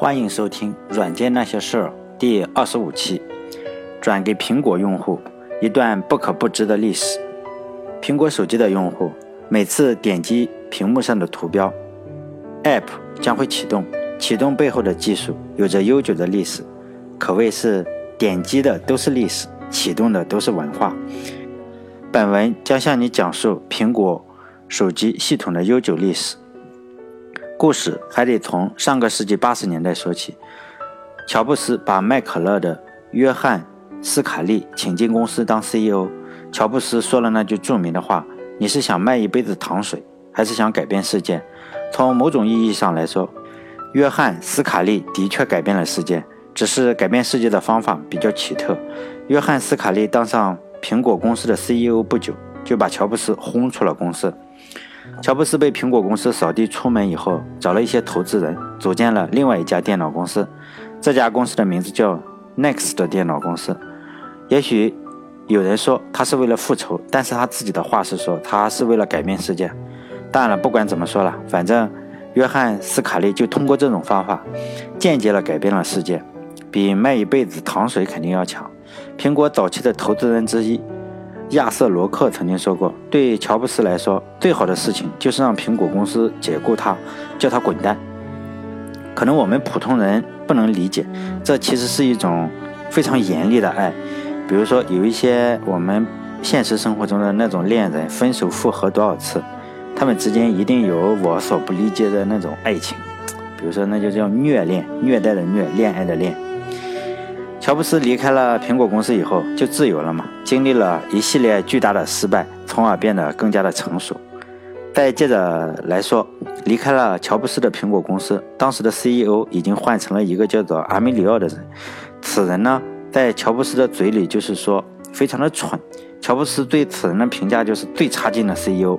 欢迎收听《软件那些事儿》第二十五期，转给苹果用户一段不可不知的历史。苹果手机的用户每次点击屏幕上的图标，App 将会启动，启动背后的技术有着悠久的历史，可谓是点击的都是历史，启动的都是文化。本文将向你讲述苹果手机系统的悠久历史。故事还得从上个世纪八十年代说起。乔布斯把卖可乐的约翰斯卡利请进公司当 CEO。乔布斯说了那句著名的话：“你是想卖一杯子糖水，还是想改变世界？”从某种意义上来说，约翰斯卡利的确改变了世界，只是改变世界的方法比较奇特。约翰斯卡利当上苹果公司的 CEO 不久，就把乔布斯轰出了公司。乔布斯被苹果公司扫地出门以后，找了一些投资人，组建了另外一家电脑公司。这家公司的名字叫 Next 电脑公司。也许有人说他是为了复仇，但是他自己的话是说他是为了改变世界。当然了，不管怎么说了，反正约翰斯卡利就通过这种方法，间接了改变了世界，比卖一辈子糖水肯定要强。苹果早期的投资人之一。亚瑟·罗克曾经说过：“对乔布斯来说，最好的事情就是让苹果公司解雇他，叫他滚蛋。”可能我们普通人不能理解，这其实是一种非常严厉的爱。比如说，有一些我们现实生活中的那种恋人，分手复合多少次，他们之间一定有我所不理解的那种爱情。比如说，那就叫虐恋，虐待的虐，恋爱的恋。乔布斯离开了苹果公司以后，就自由了嘛，经历了一系列巨大的失败，从而变得更加的成熟。再接着来说，离开了乔布斯的苹果公司，当时的 CEO 已经换成了一个叫做阿梅里奥的人。此人呢，在乔布斯的嘴里就是说非常的蠢。乔布斯对此人的评价就是最差劲的 CEO。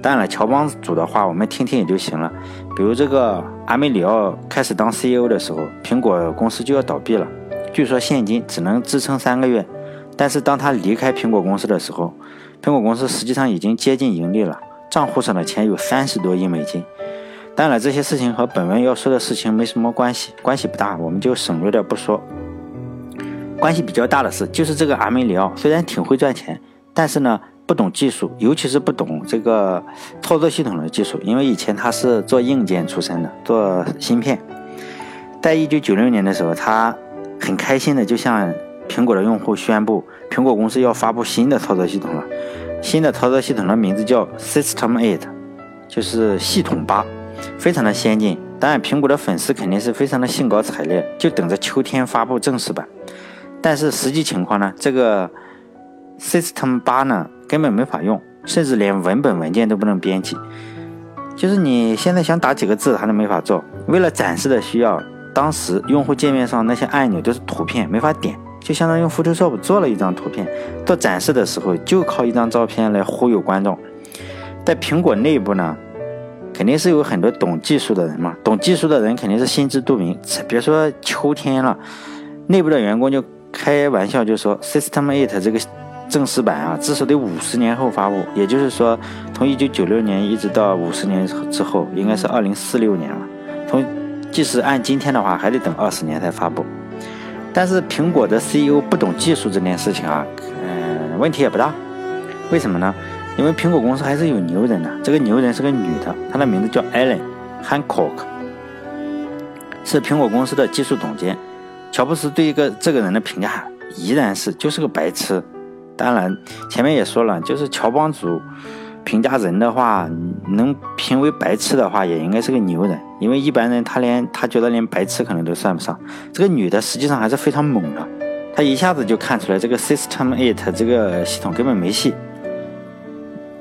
当然了，乔帮主的话我们听听也就行了。比如这个阿梅里奥开始当 CEO 的时候，苹果公司就要倒闭了。据说现金只能支撑三个月，但是当他离开苹果公司的时候，苹果公司实际上已经接近盈利了，账户上的钱有三十多亿美金。当然，这些事情和本文要说的事情没什么关系，关系不大，我们就省略掉不说。关系比较大的是，就是这个阿梅里奥虽然挺会赚钱，但是呢不懂技术，尤其是不懂这个操作系统的技术，因为以前他是做硬件出身的，做芯片。在一九九六年的时候，他。很开心的，就向苹果的用户宣布，苹果公司要发布新的操作系统了。新的操作系统的名字叫 System 8，就是系统八，非常的先进。当然，苹果的粉丝肯定是非常的兴高采烈，就等着秋天发布正式版。但是实际情况呢，这个 System 八呢根本没法用，甚至连文本文件都不能编辑。就是你现在想打几个字，它都没法做。为了展示的需要。当时用户界面上那些按钮都是图片，没法点，就相当于用 Photoshop 做了一张图片。做展示的时候，就靠一张照片来忽悠观众。在苹果内部呢，肯定是有很多懂技术的人嘛，懂技术的人肯定是心知肚明。别说秋天了，内部的员工就开玩笑就说，System 8这个正式版啊，至少得五十年后发布。也就是说，从一九九六年一直到五十年之后，应该是二零四六年了。从即使按今天的话，还得等二十年才发布。但是苹果的 CEO 不懂技术这件事情啊，嗯，问题也不大。为什么呢？因为苹果公司还是有牛人的。这个牛人是个女的，她的名字叫 Ellen Hancock，是苹果公司的技术总监。乔布斯对一个这个人的评价依然是就是个白痴。当然，前面也说了，就是乔帮主。评价人的话，能评为白痴的话，也应该是个牛人，因为一般人他连他觉得连白痴可能都算不上。这个女的实际上还是非常猛的，她一下子就看出来这个 System 8这个系统根本没戏。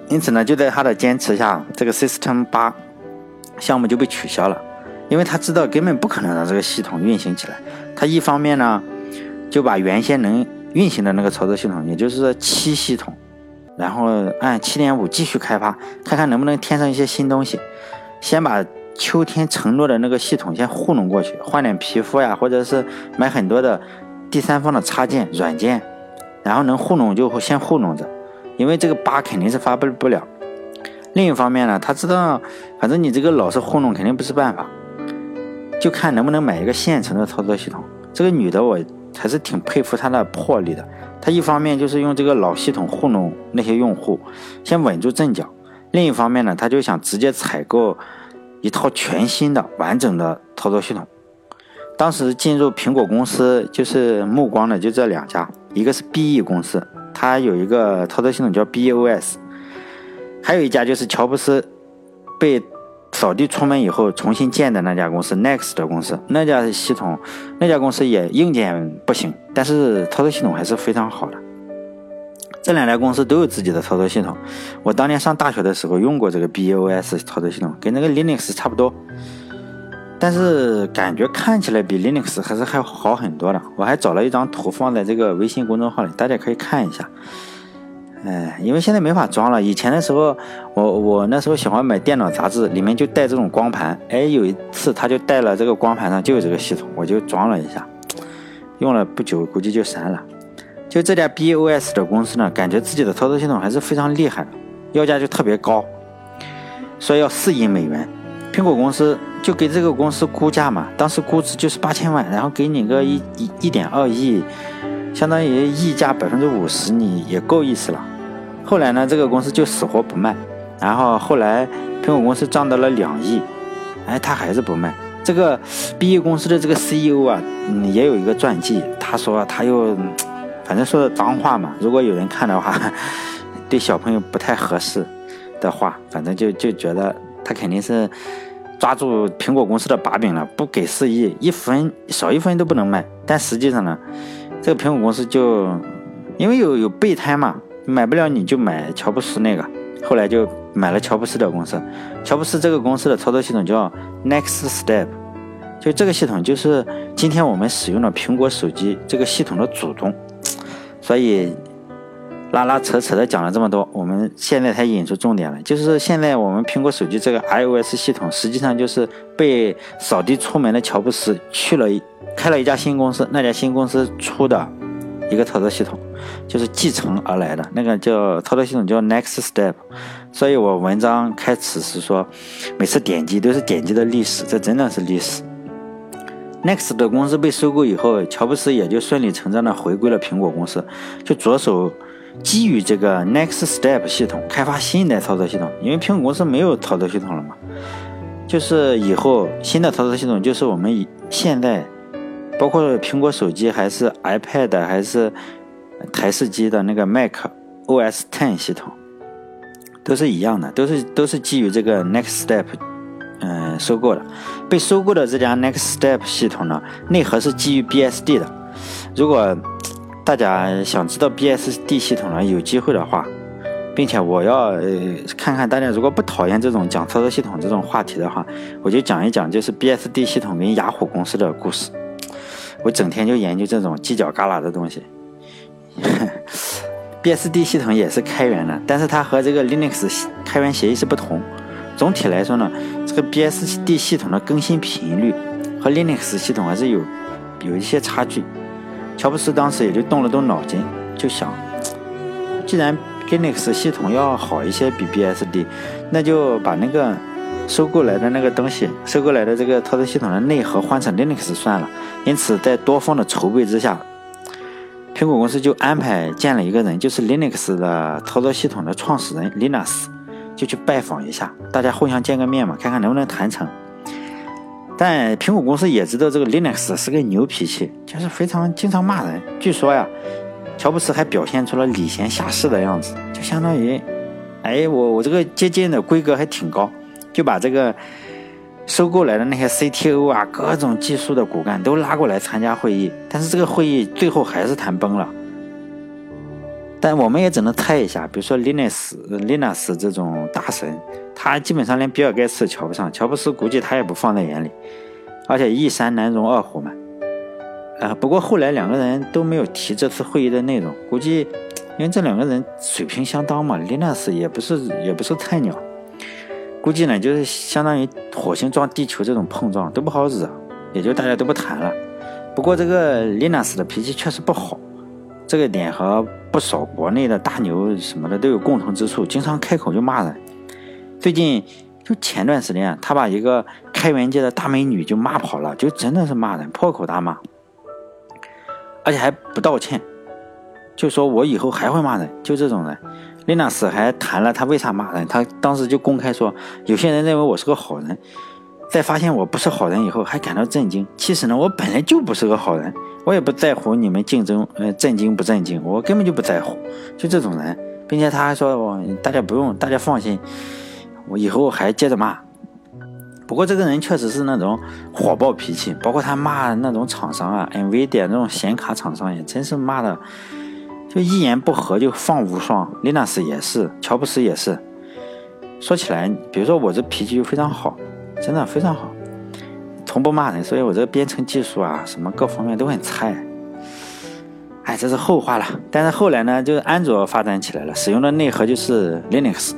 因此呢，就在她的坚持下，这个 System 八项目就被取消了，因为他知道根本不可能让这个系统运行起来。他一方面呢，就把原先能运行的那个操作系统，也就是说七系统。然后按七点五继续开发，看看能不能添上一些新东西。先把秋天承诺的那个系统先糊弄过去，换点皮肤呀，或者是买很多的第三方的插件软件，然后能糊弄就先糊弄着，因为这个八肯定是发布不了。另一方面呢，他知道反正你这个老是糊弄肯定不是办法，就看能不能买一个现成的操作系统。这个女的我还是挺佩服他的魄力的。他一方面就是用这个老系统糊弄那些用户，先稳住阵脚；另一方面呢，他就想直接采购一套全新的完整的操作系统。当时进入苹果公司就是目光的就这两家，一个是 BE 公司，它有一个操作系统叫 BOS，还有一家就是乔布斯被。扫地出门以后重新建的那家公司，Next 的公司，那家系统，那家公司也硬件不行，但是操作系统还是非常好的。这两家公司都有自己的操作系统。我当年上大学的时候用过这个 BOS 操作系统，跟那个 Linux 差不多，但是感觉看起来比 Linux 还是还好很多的。我还找了一张图放在这个微信公众号里，大家可以看一下。哎，因为现在没法装了。以前的时候，我我那时候喜欢买电脑杂志，里面就带这种光盘。哎，有一次他就带了这个光盘上就有这个系统，我就装了一下，用了不久，估计就删了。就这家 BOS 的公司呢，感觉自己的操作系统还是非常厉害，要价就特别高，说要四亿美元。苹果公司就给这个公司估价嘛，当时估值就是八千万，然后给你个一一一点二亿，相当于溢价百分之五十，你也够意思了。后来呢，这个公司就死活不卖，然后后来苹果公司赚到了两亿，哎，他还是不卖。这个 BE 公司的这个 CEO 啊，嗯，也有一个传记，他说他又，反正说的脏话嘛，如果有人看的话，对小朋友不太合适的话，反正就就觉得他肯定是抓住苹果公司的把柄了，不给四亿，一分少一分都不能卖。但实际上呢，这个苹果公司就因为有有备胎嘛。买不了你就买乔布斯那个，后来就买了乔布斯的公司。乔布斯这个公司的操作系统叫 Next Step，就这个系统就是今天我们使用的苹果手机这个系统的祖宗。所以拉拉扯扯的讲了这么多，我们现在才引出重点了，就是现在我们苹果手机这个 iOS 系统实际上就是被扫地出门的乔布斯去了开了一家新公司，那家新公司出的。一个操作系统就是继承而来的，那个叫操作系统叫 Next Step，所以我文章开始是说，每次点击都是点击的历史，这真的是历史。Next 的公司被收购以后，乔布斯也就顺理成章的回归了苹果公司，就着手基于这个 Next Step 系统开发新一代操作系统，因为苹果公司没有操作系统了嘛，就是以后新的操作系统就是我们以现在。包括苹果手机还是 iPad 还是台式机的那个 Mac OS Ten 系统，都是一样的，都是都是基于这个 Next Step，嗯，收购的。被收购的这家 Next Step 系统呢，内核是基于 BSD 的。如果大家想知道 BSD 系统呢，有机会的话，并且我要呃看看大家如果不讨厌这种讲操作系统这种话题的话，我就讲一讲就是 BSD 系统跟雅虎公司的故事。我整天就研究这种犄角旮旯的东西。BSD 系统也是开源的，但是它和这个 Linux 开源协议是不同。总体来说呢，这个 BSD 系统的更新频率和 Linux 系统还是有有一些差距。乔布斯当时也就动了动脑筋，就想，既然 Linux 系统要好一些，比 BSD，那就把那个。收购来的那个东西，收购来的这个操作系统的内核换成 Linux 算了。因此，在多方的筹备之下，苹果公司就安排见了一个人，就是 Linux 的操作系统的创始人 Linus，就去拜访一下，大家互相见个面嘛，看看能不能谈成。但苹果公司也知道这个 Linux 是个牛脾气，就是非常经常骂人。据说呀，乔布斯还表现出了礼贤下士的样子，就相当于，哎，我我这个接近的规格还挺高。就把这个收购来的那些 CTO 啊，各种技术的骨干都拉过来参加会议，但是这个会议最后还是谈崩了。但我们也只能猜一下，比如说 Linus、Linus 这种大神，他基本上连比尔盖茨瞧不上，乔布斯估计他也不放在眼里，而且一山难容二虎嘛。啊，不过后来两个人都没有提这次会议的内容，估计因为这两个人水平相当嘛，Linus 也不是也不是菜鸟。估计呢，就是相当于火星撞地球这种碰撞都不好惹，也就大家都不谈了。不过这个 Linus 的脾气确实不好，这个点和不少国内的大牛什么的都有共同之处，经常开口就骂人。最近就前段时间，他把一个开源界的大美女就骂跑了，就真的是骂人，破口大骂，而且还不道歉，就说我以后还会骂人，就这种人。丽娜斯还谈了他为啥骂人，他当时就公开说，有些人认为我是个好人，在发现我不是好人以后还感到震惊。其实呢，我本来就不是个好人，我也不在乎你们竞争，呃，震惊不震惊，我根本就不在乎，就这种人，并且他还说，我大家不用，大家放心。我以后还接着骂，不过这个人确实是那种火爆脾气，包括他骂那种厂商啊，NVIDIA 那种显卡厂商也真是骂的，就一言不合就放无双。林纳斯也是，乔布斯也是。说起来，比如说我这脾气就非常好，真的非常好，从不骂人，所以我这编程技术啊，什么各方面都很菜。哎，这是后话了。但是后来呢，就是安卓发展起来了，使用的内核就是 Linux。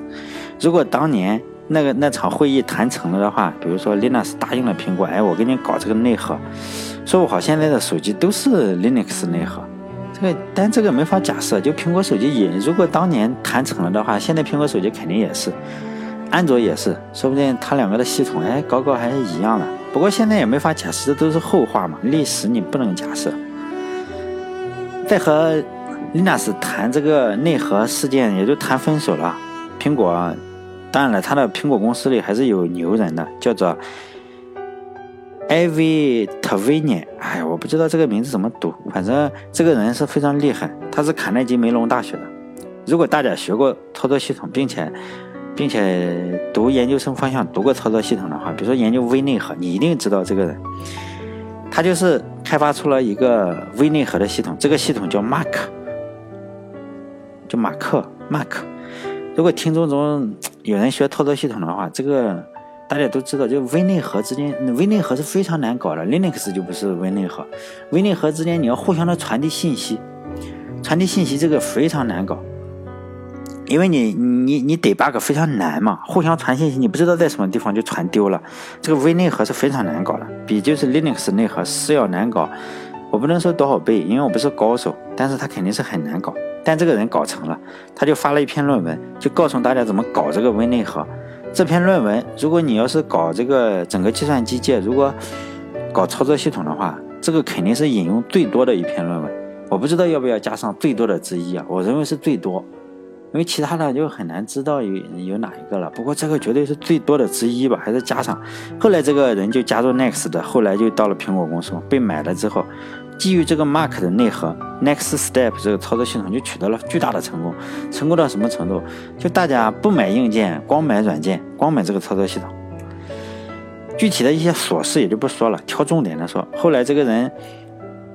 如果当年那个那场会议谈成了的话，比如说 Linux 答应了苹果，哎，我给你搞这个内核，说不好现在的手机都是 Linux 内核，这个但这个没法假设。就苹果手机也，如果当年谈成了的话，现在苹果手机肯定也是，安卓也是，说不定它两个的系统哎搞搞还是一样的。不过现在也没法假设，这都是后话嘛，历史你不能假设。在和 Linux 谈这个内核事件，也就谈分手了。苹果，当然了，他的苹果公司里还是有牛人的，叫做 Avi t v i n i 哎，我不知道这个名字怎么读，反正这个人是非常厉害，他是卡耐基梅隆大学的。如果大家学过操作系统，并且并且读研究生方向读过操作系统的话，比如说研究微内核，你一定知道这个人。他就是开发出了一个微内核的系统，这个系统叫 Mark，叫马克 Mark。如果听众中有人学操作系统的话，这个大家都知道，就微内核之间，微内核是非常难搞的。Linux 就不是微内核，微内核之间你要互相的传递信息，传递信息这个非常难搞，因为你你你 debug 非常难嘛，互相传信息，你不知道在什么地方就传丢了。这个微内核是非常难搞的，比就是 Linux 内核是要难搞。我不能说多少倍，因为我不是高手，但是他肯定是很难搞。但这个人搞成了，他就发了一篇论文，就告诉大家怎么搞这个微内核。这篇论文，如果你要是搞这个整个计算机界，如果搞操作系统的话，这个肯定是引用最多的一篇论文。我不知道要不要加上最多的之一啊？我认为是最多，因为其他的就很难知道有有哪一个了。不过这个绝对是最多的之一吧，还是加上。后来这个人就加入 Next 的，后来就到了苹果公司，被买了之后。基于这个 Mark 的内核，Next Step 这个操作系统就取得了巨大的成功。成功到什么程度？就大家不买硬件，光买软件，光买这个操作系统。具体的一些琐事也就不说了，挑重点的说。后来这个人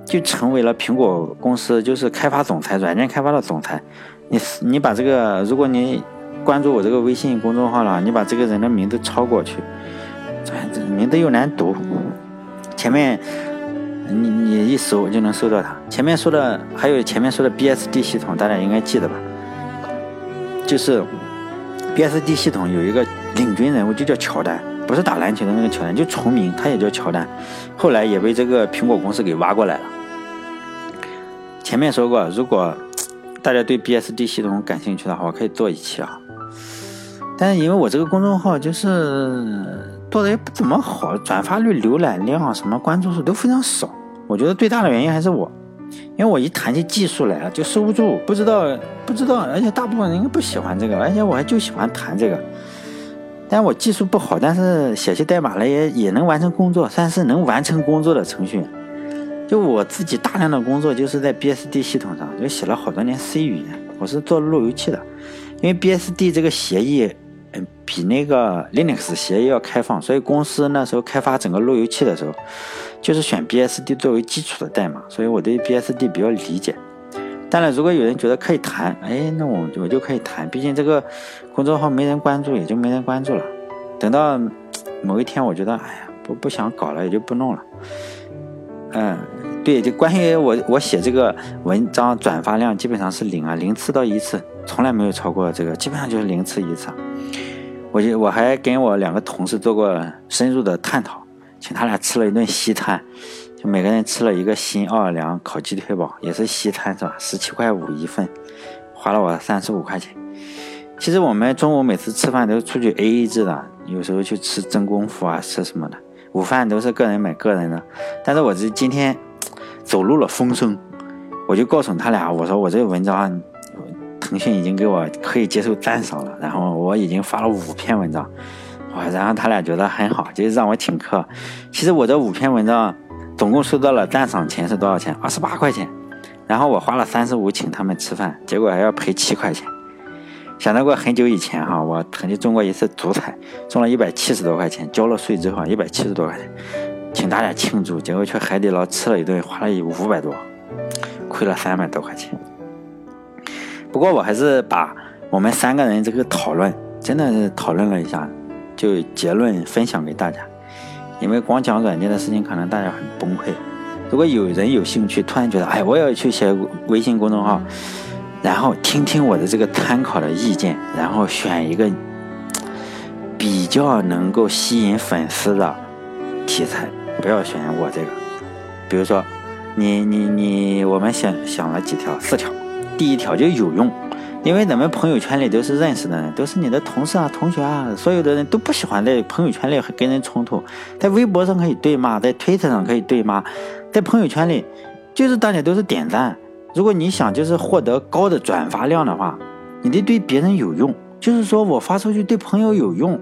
就成为了苹果公司就是开发总裁，软件开发的总裁。你你把这个，如果你关注我这个微信公众号了，你把这个人的名字抄过去，这名字又难读，前面。你你一搜就能搜到它。前面说的还有前面说的 BSD 系统，大家应该记得吧？就是 BSD 系统有一个领军人物，就叫乔丹，不是打篮球的那个乔丹，就重名，他也叫乔丹。后来也被这个苹果公司给挖过来了。前面说过，如果大家对 BSD 系统感兴趣的话，我可以做一期啊。但是因为我这个公众号就是。做的也不怎么好，转发率、浏览量、什么关注数都非常少。我觉得最大的原因还是我，因为我一谈起技术来啊，就收不住，不知道不知道，而且大部分人应该不喜欢这个，而且我还就喜欢谈这个。但我技术不好，但是写些代码了也也能完成工作，算是能完成工作的程序员。就我自己大量的工作就是在 BSD 系统上，就写了好多年 C 语言。我是做路由器的，因为 BSD 这个协议。比那个 Linux 协议要开放，所以公司那时候开发整个路由器的时候，就是选 BSD 作为基础的代码，所以我对 BSD 比较理解。当然，如果有人觉得可以谈，哎，那我我就可以谈，毕竟这个公众号没人关注，也就没人关注了。等到某一天，我觉得，哎呀，不不想搞了，也就不弄了。嗯，对，就关于我我写这个文章转发量基本上是零啊，零次到一次，从来没有超过这个，基本上就是零次一次。我就我还跟我两个同事做过深入的探讨，请他俩吃了一顿西餐，就每个人吃了一个新奥尔良烤鸡腿堡，也是西餐是吧？十七块五一份，花了我三十五块钱。其实我们中午每次吃饭都是出去 A A 制的，有时候去吃真功夫啊，吃什么的。午饭都是个人买个人的。但是我这今天走入了风声，我就告诉他俩，我说我这个文章，腾讯已经给我可以接受赞赏了，然后我已经发了五篇文章，哇，然后他俩觉得很好，就让我请客。其实我这五篇文章总共收到了赞赏钱是多少钱？二十八块钱。然后我花了三十五请他们吃饭，结果还要赔七块钱。想到过很久以前哈，我曾经中过一次足彩，中了一百七十多块钱，交了税之后一百七十多块钱，请大家庆祝，结果去海底捞吃了一顿，花了五百多，亏了三百多块钱。不过我还是把我们三个人这个讨论，真的是讨论了一下，就结论分享给大家。因为光讲软件的事情，可能大家很崩溃。如果有人有兴趣，突然觉得，哎，我要去写微信公众号，然后听听我的这个参考的意见，然后选一个比较能够吸引粉丝的题材，不要选我这个。比如说，你你你，我们想想了几条，四条。第一条就有用，因为咱们朋友圈里都是认识的人，都是你的同事啊、同学啊，所有的人都不喜欢在朋友圈里跟人冲突，在微博上可以对骂，在推特上可以对骂。在朋友圈里，就是大家都是点赞。如果你想就是获得高的转发量的话，你得对别人有用。就是说我发出去对朋友有用，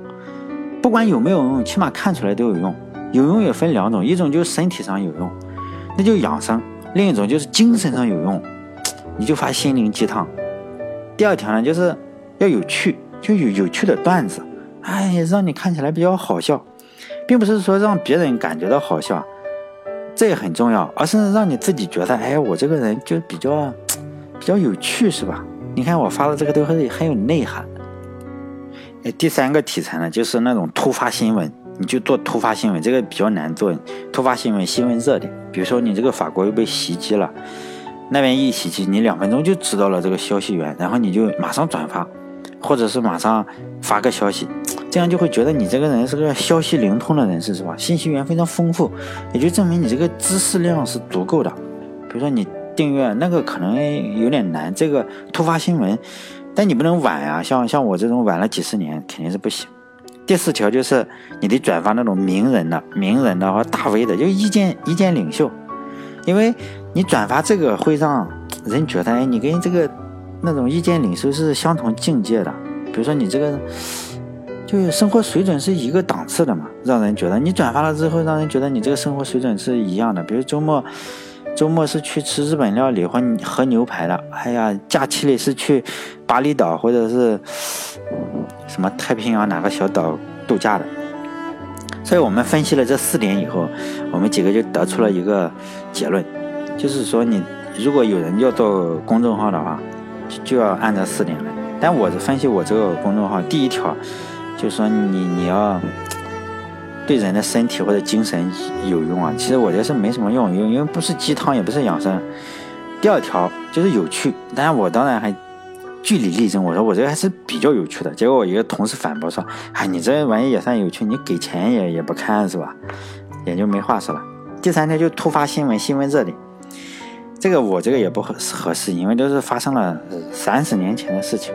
不管有没有用，起码看出来都有用。有用也分两种，一种就是身体上有用，那就养生；另一种就是精神上有用，你就发心灵鸡汤。第二条呢，就是要有趣，就有有趣的段子，哎，让你看起来比较好笑，并不是说让别人感觉到好笑。这也很重要，而是让你自己觉得，哎，我这个人就比较比较有趣，是吧？你看我发的这个都很很有内涵。哎，第三个题材呢，就是那种突发新闻，你就做突发新闻，这个比较难做。突发新闻，新闻热点，比如说你这个法国又被袭击了，那边一袭击，你两分钟就知道了这个消息源，然后你就马上转发，或者是马上发个消息。这样就会觉得你这个人是个消息灵通的人士，是吧？信息源非常丰富，也就证明你这个知识量是足够的。比如说你订阅那个可能有点难，这个突发新闻，但你不能晚啊，像像我这种晚了几十年肯定是不行。第四条就是你得转发那种名人的、名人的或大 V 的，就意见意见领袖，因为你转发这个会让人觉得，哎，你跟这个那种意见领袖是相同境界的。比如说你这个。就是生活水准是一个档次的嘛，让人觉得你转发了之后，让人觉得你这个生活水准是一样的。比如周末，周末是去吃日本料理或喝牛排的，哎呀，假期里是去巴厘岛或者是什么太平洋哪个小岛度假的。所以我们分析了这四点以后，我们几个就得出了一个结论，就是说你如果有人要做公众号的话，就就要按照四点来。但我分析我这个公众号第一条。就是说你你要对人的身体或者精神有用啊，其实我觉得是没什么用，因因为不是鸡汤，也不是养生。第二条就是有趣，但是我当然还据理力争，我说我这个还是比较有趣的。结果我一个同事反驳说：“哎，你这玩意也算有趣，你给钱也也不看是吧？”也就没话说了。第三条就突发新闻，新闻热点，这个我这个也不合合适，因为都是发生了三十年前的事情。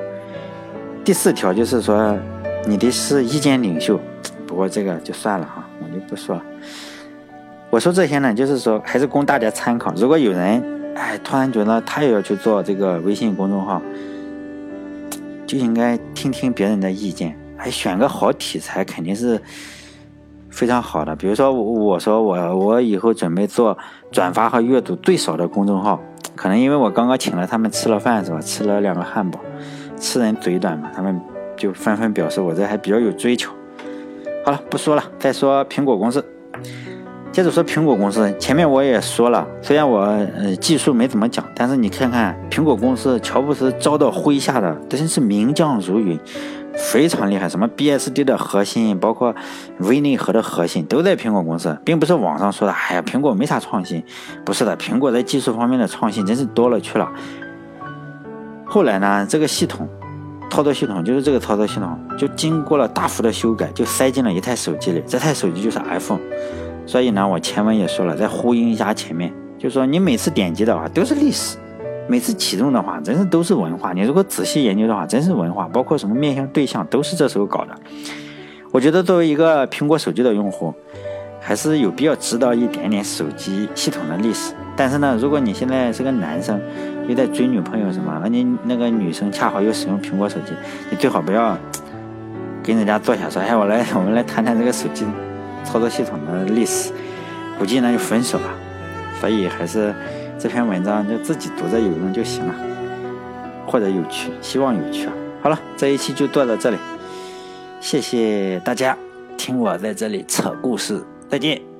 第四条就是说。你的是意见领袖，不过这个就算了哈，我就不说了。我说这些呢，就是说还是供大家参考。如果有人哎突然觉得他也要去做这个微信公众号，就应该听听别人的意见，还，选个好题材肯定是非常好的。比如说我说我我以后准备做转发和阅读最少的公众号，可能因为我刚刚请了他们吃了饭是吧？吃了两个汉堡，吃人嘴短嘛，他们。就纷纷表示我这还比较有追求。好了，不说了，再说苹果公司。接着说苹果公司，前面我也说了，虽然我呃技术没怎么讲，但是你看看苹果公司，乔布斯招到麾下的真是名将如云，非常厉害。什么 BSD 的核心，包括微内核的核心，都在苹果公司，并不是网上说的。哎呀，苹果没啥创新，不是的，苹果在技术方面的创新真是多了去了。后来呢，这个系统。操作系统就是这个操作系统，就经过了大幅的修改，就塞进了一台手机里。这台手机就是 iPhone，所以呢，我前文也说了，再呼应一下前面，就说你每次点击的话都是历史，每次启动的话真是都是文化。你如果仔细研究的话，真是文化，包括什么面向对象都是这时候搞的。我觉得作为一个苹果手机的用户，还是有必要知道一点点手机系统的历史。但是呢，如果你现在是个男生，又在追女朋友什么，而你那个女生恰好又使用苹果手机，你最好不要跟人家坐下说：“哎，我来，我们来谈谈这个手机操作系统的历史。”估计那就分手了。所以还是这篇文章就自己读着有用就行了，或者有趣，希望有趣啊。好了，这一期就做到这里。谢谢大家听我在这里扯故事，再见。